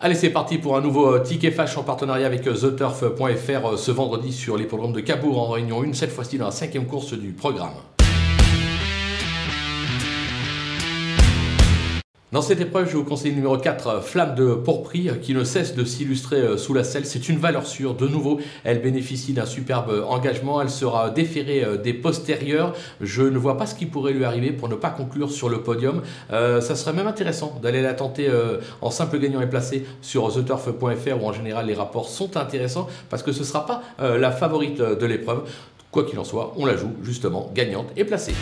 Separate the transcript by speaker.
Speaker 1: Allez, c'est parti pour un nouveau euh, ticket flash en partenariat avec euh, TheTurf.fr euh, ce vendredi sur l'hippodrome de Cabourg en Réunion 1, cette fois-ci dans la cinquième course du programme. Dans cette épreuve, je vous conseille le numéro 4, Flamme de Pourpris, qui ne cesse de s'illustrer sous la selle. C'est une valeur sûre. De nouveau, elle bénéficie d'un superbe engagement. Elle sera déférée des postérieurs. Je ne vois pas ce qui pourrait lui arriver pour ne pas conclure sur le podium. ça serait même intéressant d'aller la tenter en simple gagnant et placé sur theturf.fr où en général les rapports sont intéressants parce que ce ne sera pas la favorite de l'épreuve. Quoi qu'il en soit, on la joue justement gagnante et placée.